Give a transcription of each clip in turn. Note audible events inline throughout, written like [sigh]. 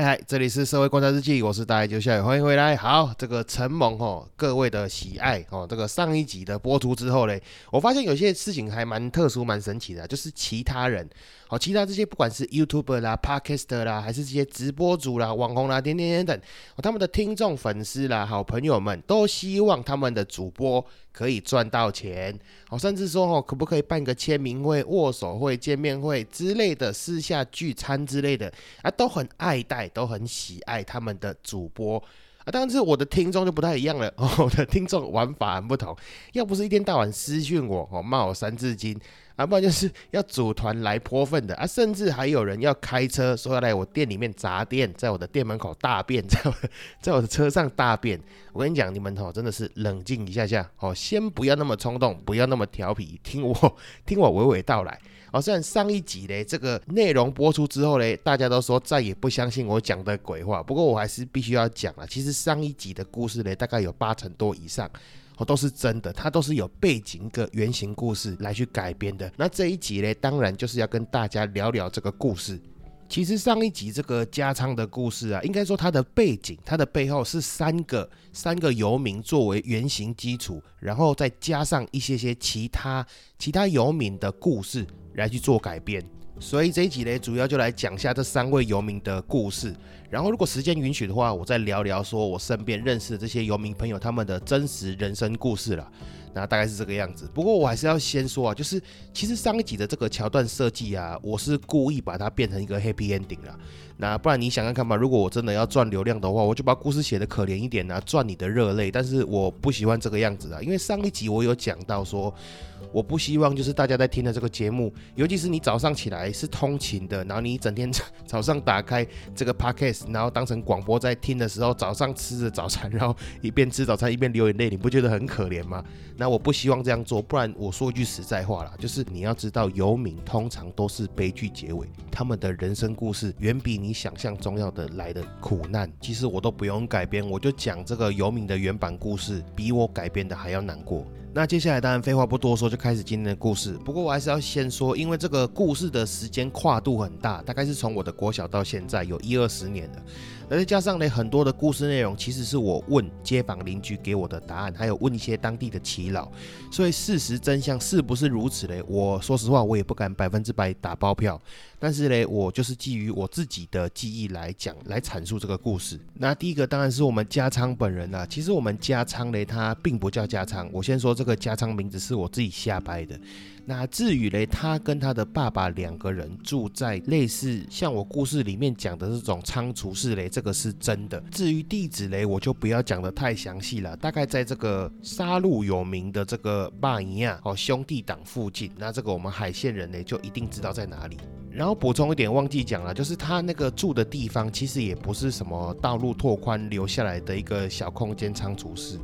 嗨嗨，这里是社会观察日记，我是大爱就校友，欢迎回来。好，这个承蒙哦各位的喜爱哦，这个上一集的播出之后嘞，我发现有些事情还蛮特殊、蛮神奇的，就是其他人哦，其他这些不管是 YouTuber 啦、Podcaster 啦，还是这些直播主啦、网红啦、点点点等，哦他们的听众、粉丝啦、好朋友们都希望他们的主播。可以赚到钱，哦，甚至说哦，可不可以办个签名会、握手会、见面会之类的私下聚餐之类的啊，都很爱戴，都很喜爱他们的主播啊。但是我的听众就不太一样了，[laughs] 我的听众玩法很不同，要不是一天到晚私讯我哦，骂我三字经。要不然就是要组团来泼粪的啊，甚至还有人要开车说要来我店里面砸店，在我的店门口大便，在我在我的车上大便。我跟你讲，你们哦真的是冷静一下下哦，先不要那么冲动，不要那么调皮，听我听我娓娓道来哦。虽然上一集嘞这个内容播出之后嘞，大家都说再也不相信我讲的鬼话，不过我还是必须要讲了。其实上一集的故事嘞，大概有八成多以上。都是真的，它都是有背景个原型故事来去改编的。那这一集呢，当然就是要跟大家聊聊这个故事。其实上一集这个加仓的故事啊，应该说它的背景，它的背后是三个三个游民作为原型基础，然后再加上一些些其他其他游民的故事来去做改编。所以这一集呢，主要就来讲一下这三位游民的故事。然后，如果时间允许的话，我再聊聊说我身边认识的这些游民朋友他们的真实人生故事了。那大概是这个样子。不过我还是要先说啊，就是其实上一集的这个桥段设计啊，我是故意把它变成一个 [laughs] happy ending 啦。那不然你想想看嘛，如果我真的要赚流量的话，我就把故事写的可怜一点啊，赚你的热泪。但是我不喜欢这个样子啊，因为上一集我有讲到说。我不希望就是大家在听的这个节目，尤其是你早上起来是通勤的，然后你一整天早上打开这个 podcast，然后当成广播在听的时候，早上吃着早餐，然后一边吃早餐一边流眼泪，你不觉得很可怜吗？那我不希望这样做，不然我说句实在话啦，就是你要知道，游民通常都是悲剧结尾，他们的人生故事远比你想象中要的来的苦难。其实我都不用改编，我就讲这个游民的原版故事，比我改编的还要难过。那接下来当然废话不多说，就开始今天的故事。不过我还是要先说，因为这个故事的时间跨度很大，大概是从我的国小到现在有一二十年了。而再加上呢，很多的故事内容其实是我问街坊邻居给我的答案，还有问一些当地的耆老，所以事实真相是不是如此嘞？我说实话，我也不敢百分之百打包票。但是呢，我就是基于我自己的记忆来讲，来阐述这个故事。那第一个当然是我们加仓本人啦。其实我们加仓呢，他并不叫加仓。我先说这个加仓名字是我自己瞎掰的。那至于嘞，他跟他的爸爸两个人住在类似像我故事里面讲的这种仓储室嘞，这个是真的。至于地址嘞，我就不要讲的太详细了。大概在这个杀戮有名的这个巴尼亚哦兄弟党附近。那这个我们海线人呢，就一定知道在哪里。然后补充一点，忘记讲了，就是他那个住的地方，其实也不是什么道路拓宽留下来的一个小空间仓储室。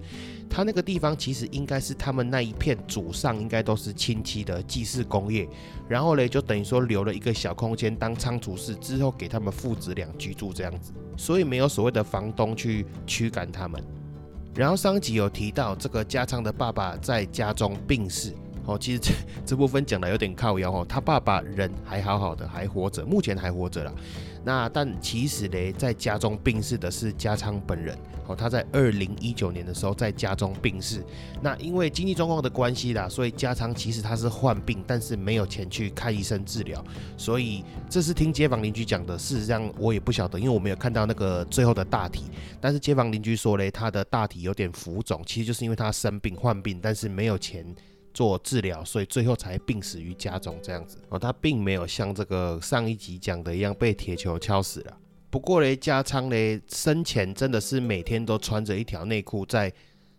他那个地方其实应该是他们那一片祖上应该都是亲戚的祭祀工业，然后嘞就等于说留了一个小空间当仓储室，之后给他们父子俩居住这样子，所以没有所谓的房东去驱赶他们。然后上集有提到这个家昌的爸爸在家中病逝，哦，其实这 [laughs] 这部分讲的有点靠腰哦，他爸爸人还好好的，还活着，目前还活着了。那但其实呢，在家中病逝的是加昌本人哦，他在二零一九年的时候在家中病逝。那因为经济状况的关系啦，所以加昌其实他是患病，但是没有钱去看医生治疗。所以这是听街坊邻居讲的，事实上我也不晓得，因为我没有看到那个最后的大体。但是街坊邻居说嘞，他的大体有点浮肿，其实就是因为他生病患病，但是没有钱。做治疗，所以最后才病死于家中这样子哦。他并没有像这个上一集讲的一样被铁球敲死了。不过嘞，加仓嘞生前真的是每天都穿着一条内裤在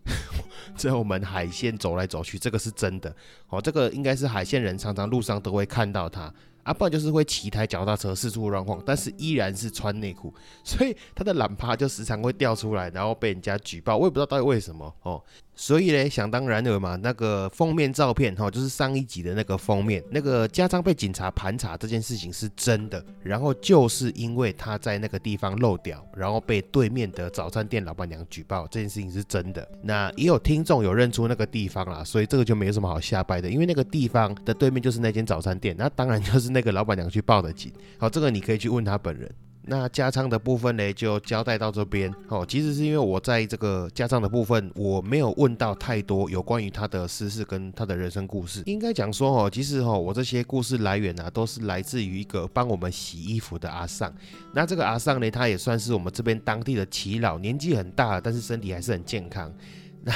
[laughs] 在我们海线走来走去，这个是真的哦。这个应该是海线人常常路上都会看到他。啊，不然就是会骑台脚踏车四处乱晃，但是依然是穿内裤，所以他的懒趴就时常会掉出来，然后被人家举报，我也不知道到底为什么哦。所以嘞，想当然了嘛，那个封面照片哈，就是上一集的那个封面，那个家章被警察盘查这件事情是真的，然后就是因为他在那个地方漏掉，然后被对面的早餐店老板娘举报，这件事情是真的。那也有听众有认出那个地方啦，所以这个就没有什么好下掰的，因为那个地方的对面就是那间早餐店，那当然就是那个老板娘去报的警。好，这个你可以去问他本人。那加仓的部分呢，就交代到这边哦。其实是因为我在这个加仓的部分，我没有问到太多有关于他的私事跟他的人生故事。应该讲说哦，其实哦，我这些故事来源啊，都是来自于一个帮我们洗衣服的阿尚。那这个阿尚呢，他也算是我们这边当地的耆老，年纪很大，但是身体还是很健康。[laughs] 那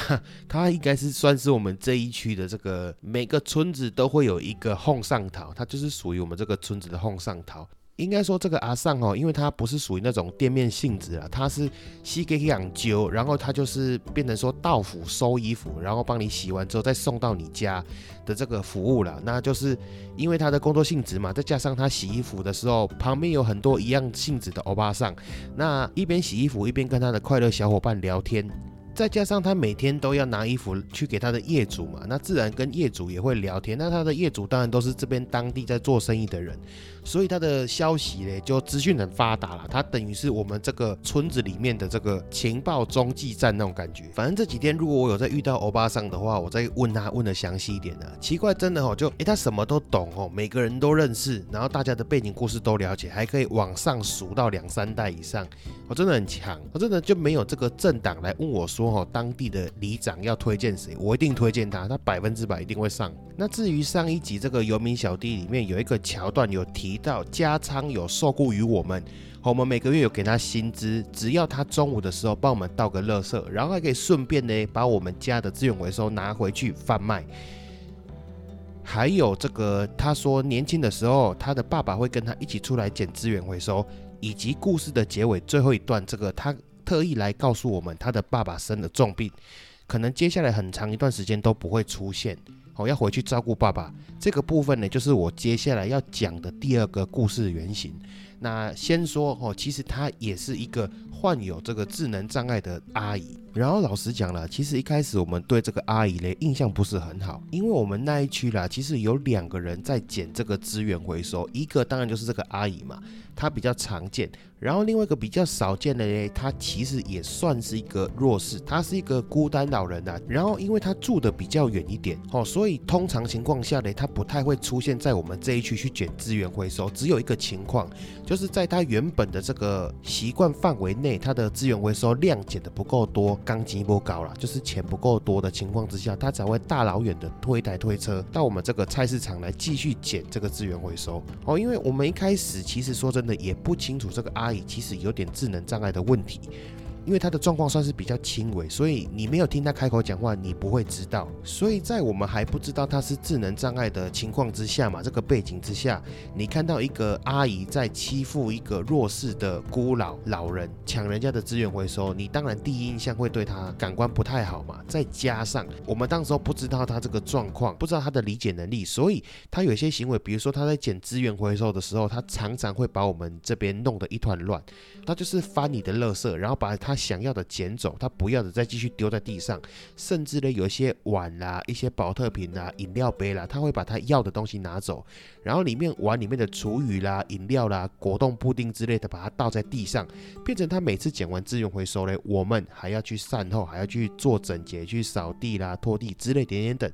他应该是算是我们这一区的这个每个村子都会有一个哄上桃，他就是属于我们这个村子的哄上桃。应该说这个阿尚哦，因为他不是属于那种店面性质啊，他是西给养灸，然后他就是变成说到府收衣服，然后帮你洗完之后再送到你家的这个服务了。那就是因为他的工作性质嘛，再加上他洗衣服的时候旁边有很多一样性质的欧巴桑，那一边洗衣服一边跟他的快乐小伙伴聊天。再加上他每天都要拿衣服去给他的业主嘛，那自然跟业主也会聊天。那他的业主当然都是这边当地在做生意的人，所以他的消息呢就资讯很发达了。他等于是我们这个村子里面的这个情报中继站那种感觉。反正这几天如果我有在遇到欧巴桑的话，我再问他问的详细一点的。奇怪，真的哦，就诶他什么都懂哦，每个人都认识，然后大家的背景故事都了解，还可以往上数到两三代以上，我真的很强。我真的就没有这个政党来问我说。说哈，当地的里长要推荐谁，我一定推荐他，他百分之百一定会上。那至于上一集这个游民小弟里面有一个桥段有提到，加仓有受雇于我们，我们每个月有给他薪资，只要他中午的时候帮我们倒个垃圾，然后还可以顺便呢把我们家的资源回收拿回去贩卖。还有这个，他说年轻的时候他的爸爸会跟他一起出来捡资源回收，以及故事的结尾最后一段，这个他。特意来告诉我们，他的爸爸生了重病，可能接下来很长一段时间都不会出现。哦，要回去照顾爸爸。这个部分呢，就是我接下来要讲的第二个故事原型。那先说哦，其实他也是一个患有这个智能障碍的阿姨。然后老实讲了，其实一开始我们对这个阿姨嘞印象不是很好，因为我们那一区啦，其实有两个人在捡这个资源回收，一个当然就是这个阿姨嘛，她比较常见。然后另外一个比较少见的嘞，他其实也算是一个弱势，他是一个孤单老人呐。然后因为他住的比较远一点，哦，所以通常情况下呢，他不太会出现在我们这一区去捡资源回收。只有一个情况，就是在他原本的这个习惯范围内，他的资源回收量减的不够多，钢筋不高了，就是钱不够多的情况之下，他才会大老远的推台推车到我们这个菜市场来继续减这个资源回收。哦，因为我们一开始其实说真的也不清楚这个阿姨。其实有点智能障碍的问题。因为他的状况算是比较轻微，所以你没有听他开口讲话，你不会知道。所以在我们还不知道他是智能障碍的情况之下嘛，这个背景之下，你看到一个阿姨在欺负一个弱势的孤老老人，抢人家的资源回收，你当然第一印象会对他感官不太好嘛。再加上我们当时候不知道他这个状况，不知道他的理解能力，所以他有些行为，比如说他在捡资源回收的时候，他常常会把我们这边弄得一团乱。他就是翻你的垃圾，然后把他。他想要的捡走，他不要的再继续丢在地上，甚至呢有一些碗啦、一些保特瓶啦、饮料杯啦，他会把他要的东西拿走，然后里面碗里面的厨余啦、饮料啦、果冻布丁之类的，把它倒在地上，变成他每次捡完资源回收嘞，我们还要去善后，还要去做整洁、去扫地啦、拖地之类点点等，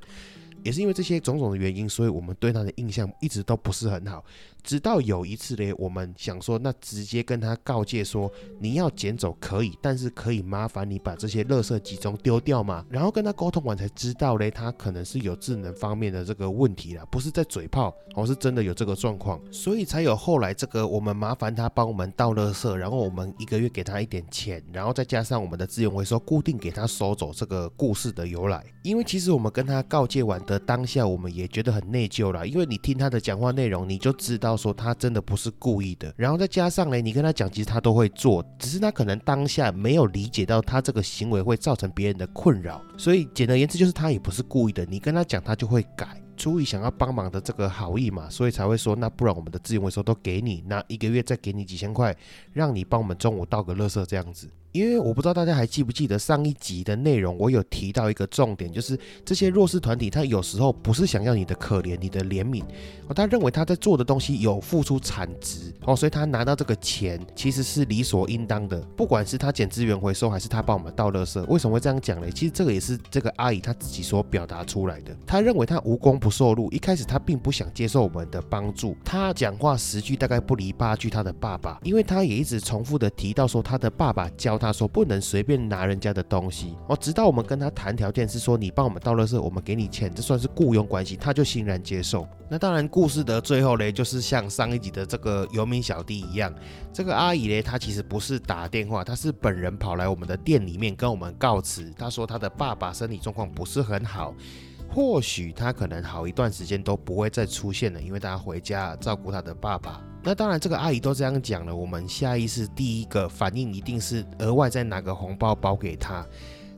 也是因为这些种种的原因，所以我们对他的印象一直都不是很好。直到有一次嘞，我们想说，那直接跟他告诫说，你要捡走可以，但是可以麻烦你把这些垃圾集中丢掉嘛？然后跟他沟通完才知道嘞，他可能是有智能方面的这个问题啦，不是在嘴炮，而是真的有这个状况，所以才有后来这个我们麻烦他帮我们倒垃圾，然后我们一个月给他一点钱，然后再加上我们的资源回收固定给他收走这个故事的由来。因为其实我们跟他告诫完的当下，我们也觉得很内疚啦，因为你听他的讲话内容，你就知道道。说他真的不是故意的，然后再加上呢，你跟他讲，其实他都会做，只是他可能当下没有理解到他这个行为会造成别人的困扰，所以简而言之就是他也不是故意的。你跟他讲，他就会改。出于想要帮忙的这个好意嘛，所以才会说，那不然我们的资源回收都给你，那一个月再给你几千块，让你帮我们中午倒个垃圾这样子。因为我不知道大家还记不记得上一集的内容，我有提到一个重点，就是这些弱势团体，他有时候不是想要你的可怜、你的怜悯，哦，他认为他在做的东西有付出产值，哦，所以他拿到这个钱其实是理所应当的。不管是他捡资源回收，还是他帮我们倒垃圾，为什么会这样讲呢？其实这个也是这个阿姨她自己所表达出来的。他认为他无功不受禄，一开始他并不想接受我们的帮助，他讲话十句大概不离八句他的爸爸，因为他也一直重复的提到说他的爸爸教他说不能随便拿人家的东西哦，直到我们跟他谈条件是说你帮我们倒垃圾，我们给你钱，这算是雇佣关系，他就欣然接受。那当然，故事的最后嘞，就是像上一集的这个游民小弟一样，这个阿姨嘞，她其实不是打电话，她是本人跑来我们的店里面跟我们告辞。她说她的爸爸身体状况不是很好，或许他可能好一段时间都不会再出现了，因为他回家照顾他的爸爸。那当然，这个阿姨都这样讲了，我们下意识第一个反应一定是额外再拿个红包包给他。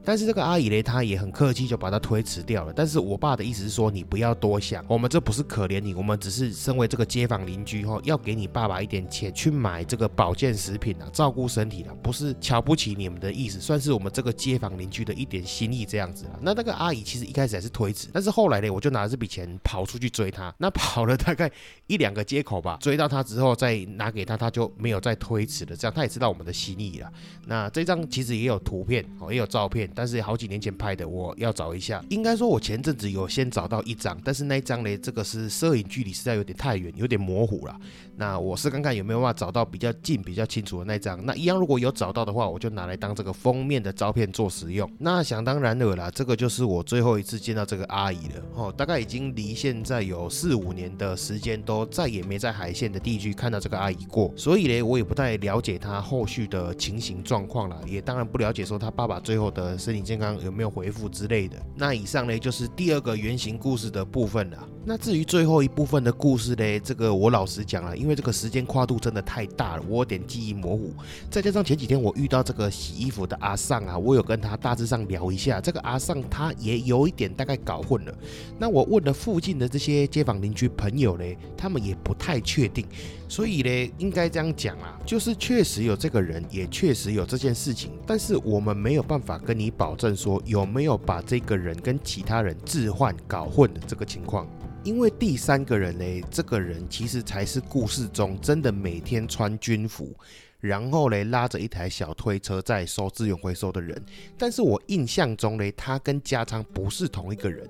但是这个阿姨嘞，她也很客气，就把她推迟掉了。但是我爸的意思是说，你不要多想，我们这不是可怜你，我们只是身为这个街坊邻居哈，要给你爸爸一点钱去买这个保健食品啊，照顾身体的，不是瞧不起你们的意思，算是我们这个街坊邻居的一点心意这样子啊。那那个阿姨其实一开始还是推迟，但是后来呢，我就拿这笔钱跑出去追她，那跑了大概一两个街口吧，追到她之后再拿给她，她就没有再推迟了，这样她也知道我们的心意了。那这张其实也有图片哦，也有照片。但是好几年前拍的，我要找一下。应该说，我前阵子有先找到一张，但是那一张呢，这个是摄影距离实在有点太远，有点模糊了。那我是看看有没有办法找到比较近、比较清楚的那张。那一样如果有找到的话，我就拿来当这个封面的照片做使用。那想当然的啦，这个就是我最后一次见到这个阿姨了。哦，大概已经离现在有四五年的时间，都再也没在海线的地区看到这个阿姨过。所以呢，我也不太了解她后续的情形状况了，也当然不了解说她爸爸最后的身体健康有没有恢复之类的。那以上呢，就是第二个原型故事的部分了。那至于最后一部分的故事呢，这个我老实讲了，因为这个时间跨度真的太大了，我有点记忆模糊。再加上前几天我遇到这个洗衣服的阿尚啊，我有跟他大致上聊一下，这个阿尚他也有一点大概搞混了。那我问了附近的这些街坊邻居朋友呢，他们也不太确定。所以呢，应该这样讲啊，就是确实有这个人，也确实有这件事情，但是我们没有办法跟你保证说有没有把这个人跟其他人置换搞混的这个情况。因为第三个人呢，这个人其实才是故事中真的每天穿军服，然后呢拉着一台小推车在收资源回收的人。但是我印象中呢，他跟加昌不是同一个人。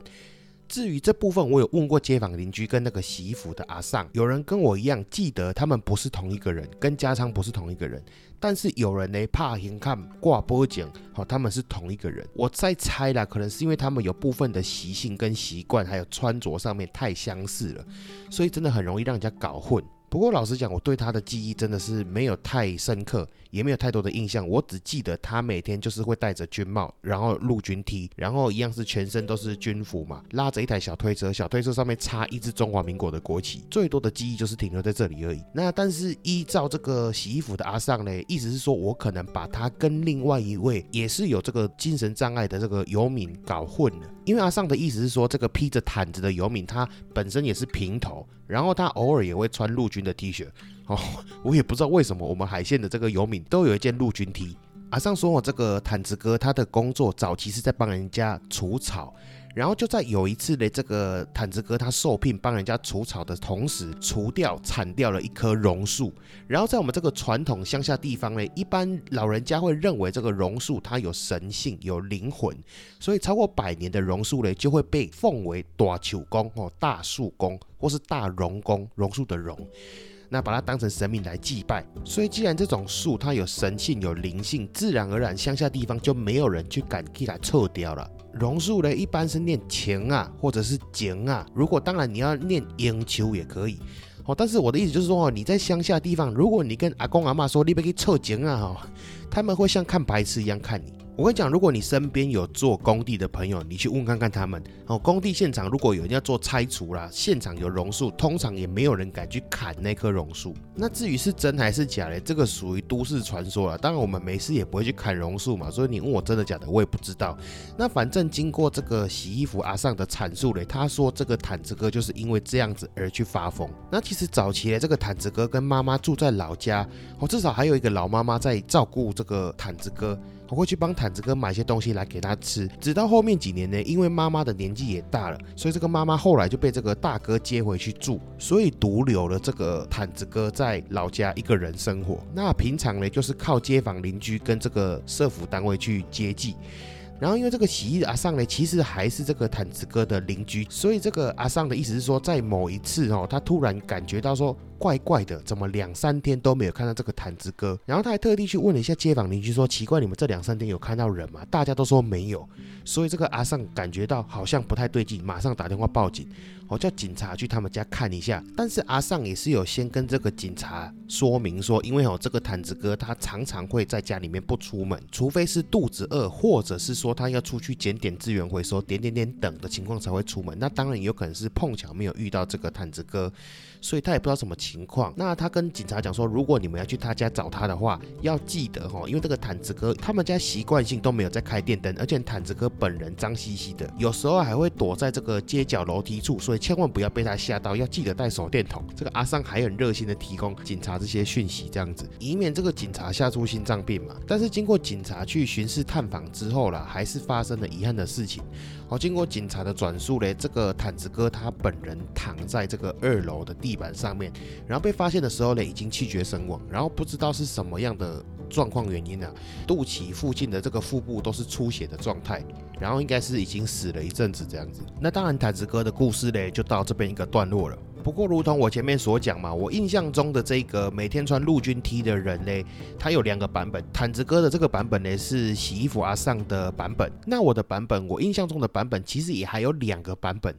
至于这部分，我有问过街坊邻居跟那个洗衣服的阿尚，有人跟我一样记得他们不是同一个人，跟家昌不是同一个人。但是有人呢怕先看挂波讲，好，他们是同一个人。我在猜啦，可能是因为他们有部分的习性跟习惯，还有穿着上面太相似了，所以真的很容易让人家搞混。不过老实讲，我对他的记忆真的是没有太深刻。也没有太多的印象，我只记得他每天就是会戴着军帽，然后陆军 T，然后一样是全身都是军服嘛，拉着一台小推车，小推车上面插一支中华民国的国旗。最多的记忆就是停留在这里而已。那但是依照这个洗衣服的阿尚呢，意思是说我可能把他跟另外一位也是有这个精神障碍的这个游民搞混了。因为阿尚的意思是说，这个披着毯子的游民他本身也是平头，然后他偶尔也会穿陆军的 T 恤。哦，[laughs] 我也不知道为什么我们海线的这个游民都有一件陆军 T。阿尚说，我这个毯子哥他的工作早期是在帮人家除草，然后就在有一次的这个毯子哥他受聘帮人家除草的同时，除掉铲掉了一棵榕树。然后在我们这个传统乡下地方呢，一般老人家会认为这个榕树它有神性、有灵魂，所以超过百年的榕树呢就会被奉为大树公哦，大树公或是大榕公，榕树的榕。那把它当成神明来祭拜，所以既然这种树它有神性、有灵性，自然而然乡下地方就没有人去敢去它撤掉了。榕树呢，一般是念情啊，或者是景啊。如果当然你要念英球也可以哦。但是我的意思就是说哦，你在乡下地方，如果你跟阿公阿妈说你别去撤景啊哈，他们会像看白痴一样看你。我跟你讲，如果你身边有做工地的朋友，你去问看看他们哦。工地现场如果有人要做拆除啦，现场有榕树，通常也没有人敢去砍那棵榕树。那至于是真还是假嘞，这个属于都市传说了。当然我们没事也不会去砍榕树嘛，所以你问我真的假的，我也不知道。那反正经过这个洗衣服阿尚的阐述嘞，他说这个毯子哥就是因为这样子而去发疯。那其实早期嘞，这个毯子哥跟妈妈住在老家，哦，至少还有一个老妈妈在照顾这个毯子哥。我会去帮毯子哥买些东西来给他吃，直到后面几年呢，因为妈妈的年纪也大了，所以这个妈妈后来就被这个大哥接回去住，所以独留了这个毯子哥在老家一个人生活。那平常呢，就是靠街坊邻居跟这个社府单位去接济。然后因为这个洗衣阿尚呢，其实还是这个毯子哥的邻居，所以这个阿尚的意思是说，在某一次哦，他突然感觉到说。怪怪的，怎么两三天都没有看到这个毯子哥？然后他还特地去问了一下街坊邻居，说奇怪，你们这两三天有看到人吗？大家都说没有，所以这个阿尚感觉到好像不太对劲，马上打电话报警，我叫警察去他们家看一下。但是阿尚也是有先跟这个警察说明说，因为哦这个毯子哥他常常会在家里面不出门，除非是肚子饿，或者是说他要出去捡点资源回收，点点点等的情况才会出门。那当然有可能是碰巧没有遇到这个毯子哥，所以他也不知道什么情。况，那他跟警察讲说，如果你们要去他家找他的话，要记得哈，因为这个毯子哥他们家习惯性都没有在开电灯，而且毯子哥本人脏兮兮的，有时候还会躲在这个街角楼梯处，所以千万不要被他吓到，要记得带手电筒。这个阿桑还很热心的提供警察这些讯息，这样子以免这个警察吓出心脏病嘛。但是经过警察去巡视探访之后啦，还是发生了遗憾的事情。好，经过警察的转述嘞，这个毯子哥他本人躺在这个二楼的地地板上面。然后被发现的时候呢，已经气绝身亡。然后不知道是什么样的状况原因呢，肚脐附近的这个腹部都是出血的状态。然后应该是已经死了一阵子这样子。那当然，毯子哥的故事呢，就到这边一个段落了。不过，如同我前面所讲嘛，我印象中的这个每天穿陆军 T 的人呢，他有两个版本。毯子哥的这个版本呢，是洗衣服阿上的版本。那我的版本，我印象中的版本，其实也还有两个版本。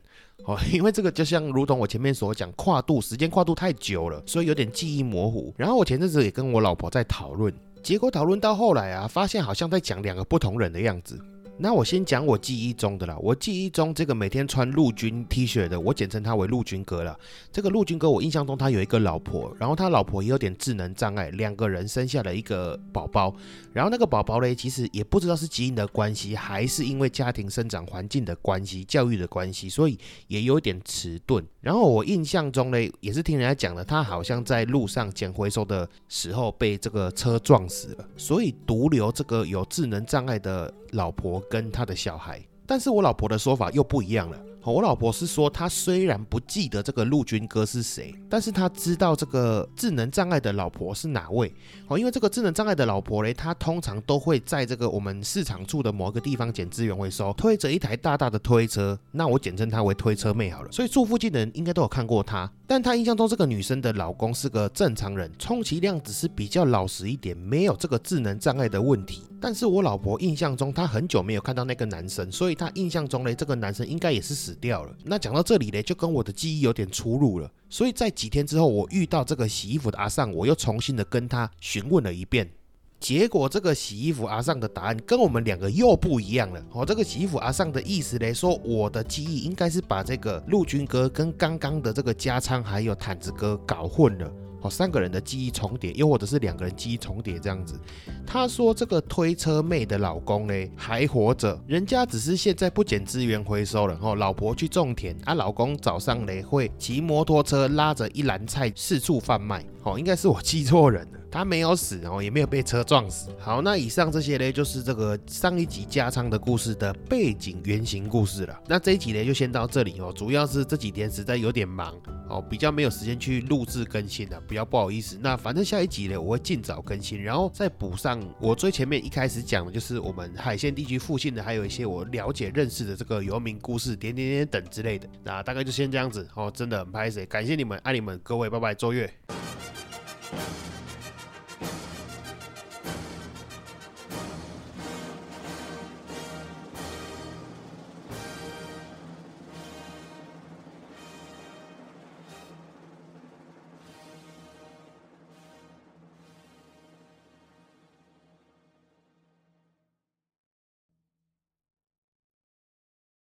哦，[laughs] 因为这个就像如同我前面所讲，跨度时间跨度太久了，所以有点记忆模糊。然后我前阵子也跟我老婆在讨论，结果讨论到后来啊，发现好像在讲两个不同人的样子。那我先讲我记忆中的啦，我记忆中这个每天穿陆军 T 恤的，我简称他为陆军哥了。这个陆军哥，我印象中他有一个老婆，然后他老婆也有点智能障碍，两个人生下了一个宝宝。然后那个宝宝嘞，其实也不知道是基因的关系，还是因为家庭生长环境的关系、教育的关系，所以也有点迟钝。然后我印象中嘞，也是听人家讲的，他好像在路上捡回收的时候被这个车撞死了，所以独留这个有智能障碍的老婆。跟他的小孩，但是我老婆的说法又不一样了。我老婆是说，她虽然不记得这个陆军哥是谁，但是她知道这个智能障碍的老婆是哪位。哦，因为这个智能障碍的老婆嘞，她通常都会在这个我们市场处的某一个地方捡资源回收，推着一台大大的推车。那我简称她为推车妹好了。所以住附近的人应该都有看过她。但他印象中这个女生的老公是个正常人，充其量只是比较老实一点，没有这个智能障碍的问题。但是我老婆印象中，她很久没有看到那个男生，所以她印象中嘞，这个男生应该也是死掉了。那讲到这里嘞，就跟我的记忆有点出入了。所以在几天之后，我遇到这个洗衣服的阿尚，我又重新的跟他询问了一遍。结果这个洗衣服阿尚的答案跟我们两个又不一样了。哦，这个洗衣服阿尚的意思嘞，说我的记忆应该是把这个陆军哥跟刚刚的这个加仓还有毯子哥搞混了。哦，三个人的记忆重叠，又或者是两个人记忆重叠这样子。他说这个推车妹的老公呢还活着，人家只是现在不捡资源回收了。哦，老婆去种田，啊，老公早上呢会骑摩托车拉着一篮菜四处贩卖。哦，应该是我记错人了。他没有死哦，也没有被车撞死。好，那以上这些呢，就是这个上一集加仓的故事的背景原型故事了。那这一集呢，就先到这里哦。主要是这几天实在有点忙哦，比较没有时间去录制更新了，比较不好意思。那反正下一集呢，我会尽早更新，然后再补上我最前面一开始讲的，就是我们海线地区附近的，还有一些我了解认识的这个游民故事，点点点等之类的。那大概就先这样子哦，真的很拍谁，感谢你们，爱你们，各位，拜拜，周月。